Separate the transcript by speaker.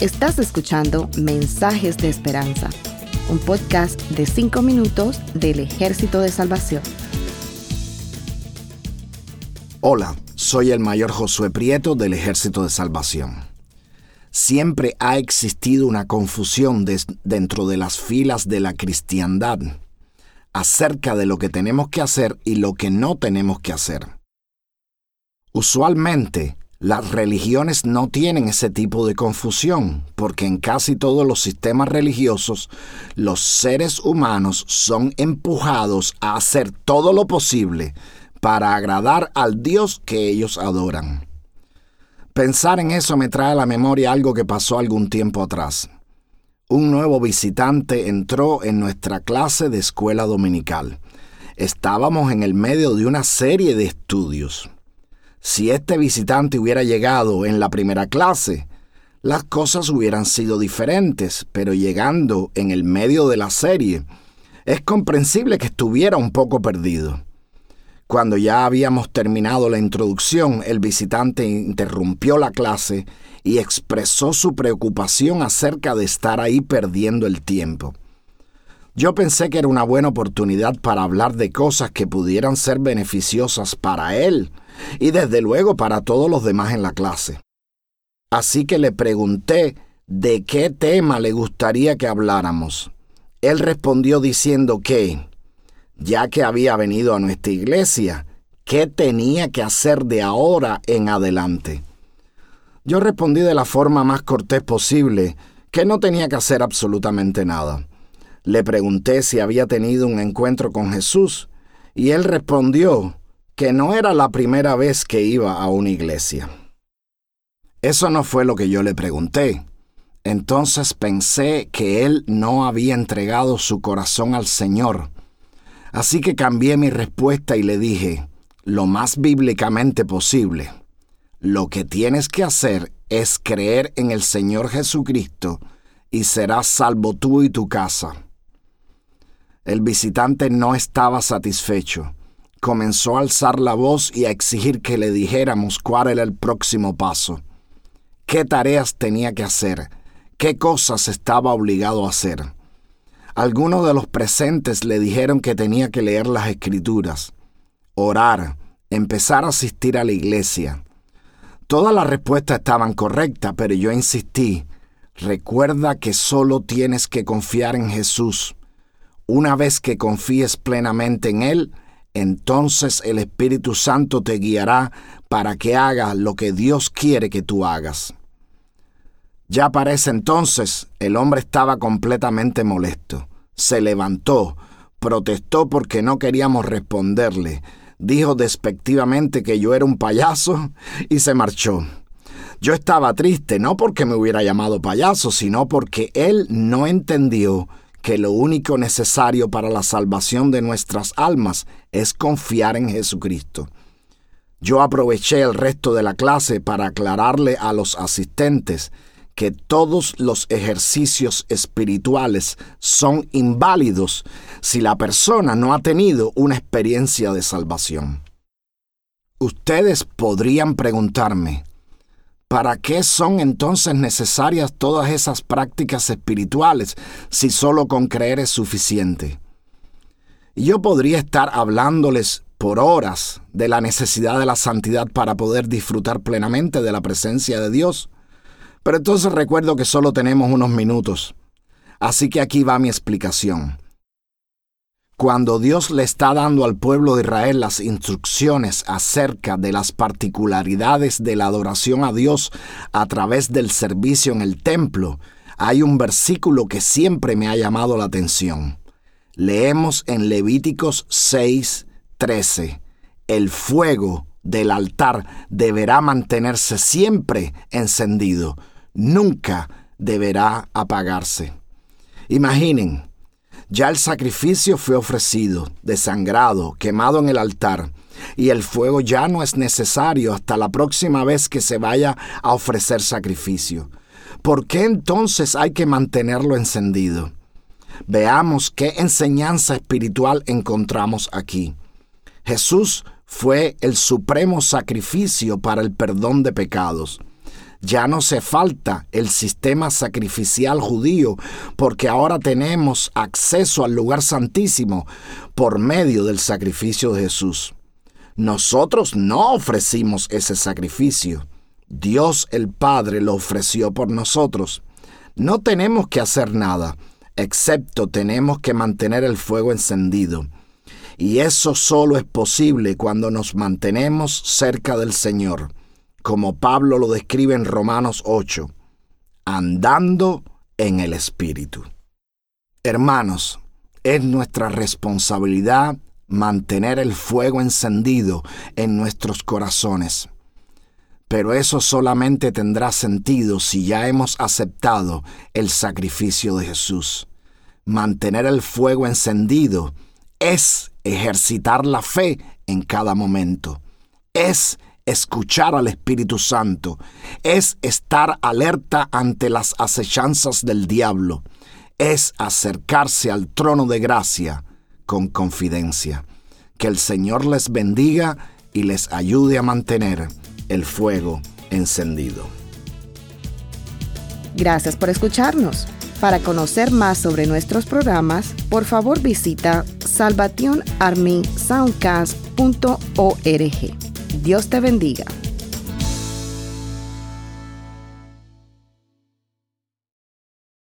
Speaker 1: Estás escuchando Mensajes de Esperanza, un podcast de 5 minutos del Ejército de Salvación.
Speaker 2: Hola, soy el mayor Josué Prieto del Ejército de Salvación. Siempre ha existido una confusión dentro de las filas de la cristiandad acerca de lo que tenemos que hacer y lo que no tenemos que hacer. Usualmente, las religiones no tienen ese tipo de confusión, porque en casi todos los sistemas religiosos los seres humanos son empujados a hacer todo lo posible para agradar al Dios que ellos adoran. Pensar en eso me trae a la memoria algo que pasó algún tiempo atrás un nuevo visitante entró en nuestra clase de escuela dominical. Estábamos en el medio de una serie de estudios. Si este visitante hubiera llegado en la primera clase, las cosas hubieran sido diferentes, pero llegando en el medio de la serie, es comprensible que estuviera un poco perdido. Cuando ya habíamos terminado la introducción, el visitante interrumpió la clase y expresó su preocupación acerca de estar ahí perdiendo el tiempo. Yo pensé que era una buena oportunidad para hablar de cosas que pudieran ser beneficiosas para él y desde luego para todos los demás en la clase. Así que le pregunté de qué tema le gustaría que habláramos. Él respondió diciendo que, ya que había venido a nuestra iglesia, ¿qué tenía que hacer de ahora en adelante? Yo respondí de la forma más cortés posible que no tenía que hacer absolutamente nada. Le pregunté si había tenido un encuentro con Jesús y él respondió que no era la primera vez que iba a una iglesia. Eso no fue lo que yo le pregunté. Entonces pensé que él no había entregado su corazón al Señor. Así que cambié mi respuesta y le dije, lo más bíblicamente posible. Lo que tienes que hacer es creer en el Señor Jesucristo y serás salvo tú y tu casa. El visitante no estaba satisfecho. Comenzó a alzar la voz y a exigir que le dijéramos cuál era el próximo paso. ¿Qué tareas tenía que hacer? ¿Qué cosas estaba obligado a hacer? Algunos de los presentes le dijeron que tenía que leer las escrituras, orar, empezar a asistir a la iglesia, Todas las respuestas estaban correctas, pero yo insistí. Recuerda que solo tienes que confiar en Jesús. Una vez que confíes plenamente en Él, entonces el Espíritu Santo te guiará para que hagas lo que Dios quiere que tú hagas. Ya para ese entonces el hombre estaba completamente molesto. Se levantó, protestó porque no queríamos responderle, dijo despectivamente que yo era un payaso y se marchó. Yo estaba triste no porque me hubiera llamado payaso, sino porque él no entendió que lo único necesario para la salvación de nuestras almas es confiar en Jesucristo. Yo aproveché el resto de la clase para aclararle a los asistentes que todos los ejercicios espirituales son inválidos si la persona no ha tenido una experiencia de salvación. Ustedes podrían preguntarme, ¿para qué son entonces necesarias todas esas prácticas espirituales si solo con creer es suficiente? Yo podría estar hablándoles por horas de la necesidad de la santidad para poder disfrutar plenamente de la presencia de Dios, pero entonces recuerdo que solo tenemos unos minutos. Así que aquí va mi explicación. Cuando Dios le está dando al pueblo de Israel las instrucciones acerca de las particularidades de la adoración a Dios a través del servicio en el templo, hay un versículo que siempre me ha llamado la atención. Leemos en Levíticos 6, 13. El fuego del altar deberá mantenerse siempre encendido nunca deberá apagarse. Imaginen, ya el sacrificio fue ofrecido, desangrado, quemado en el altar, y el fuego ya no es necesario hasta la próxima vez que se vaya a ofrecer sacrificio. ¿Por qué entonces hay que mantenerlo encendido? Veamos qué enseñanza espiritual encontramos aquí. Jesús fue el supremo sacrificio para el perdón de pecados. Ya no se falta el sistema sacrificial judío porque ahora tenemos acceso al lugar santísimo por medio del sacrificio de Jesús. Nosotros no ofrecimos ese sacrificio. Dios el Padre lo ofreció por nosotros. No tenemos que hacer nada, excepto tenemos que mantener el fuego encendido. Y eso solo es posible cuando nos mantenemos cerca del Señor, como Pablo lo describe en Romanos 8, andando en el Espíritu. Hermanos, es nuestra responsabilidad mantener el fuego encendido en nuestros corazones. Pero eso solamente tendrá sentido si ya hemos aceptado el sacrificio de Jesús. Mantener el fuego encendido es ejercitar la fe en cada momento. Es escuchar al Espíritu Santo. Es estar alerta ante las acechanzas del diablo. Es acercarse al trono de gracia con confidencia. Que el Señor les bendiga y les ayude a mantener el fuego encendido.
Speaker 1: Gracias por escucharnos. Para conocer más sobre nuestros programas, por favor visita salvationarmysoundcast.org. Dios te bendiga.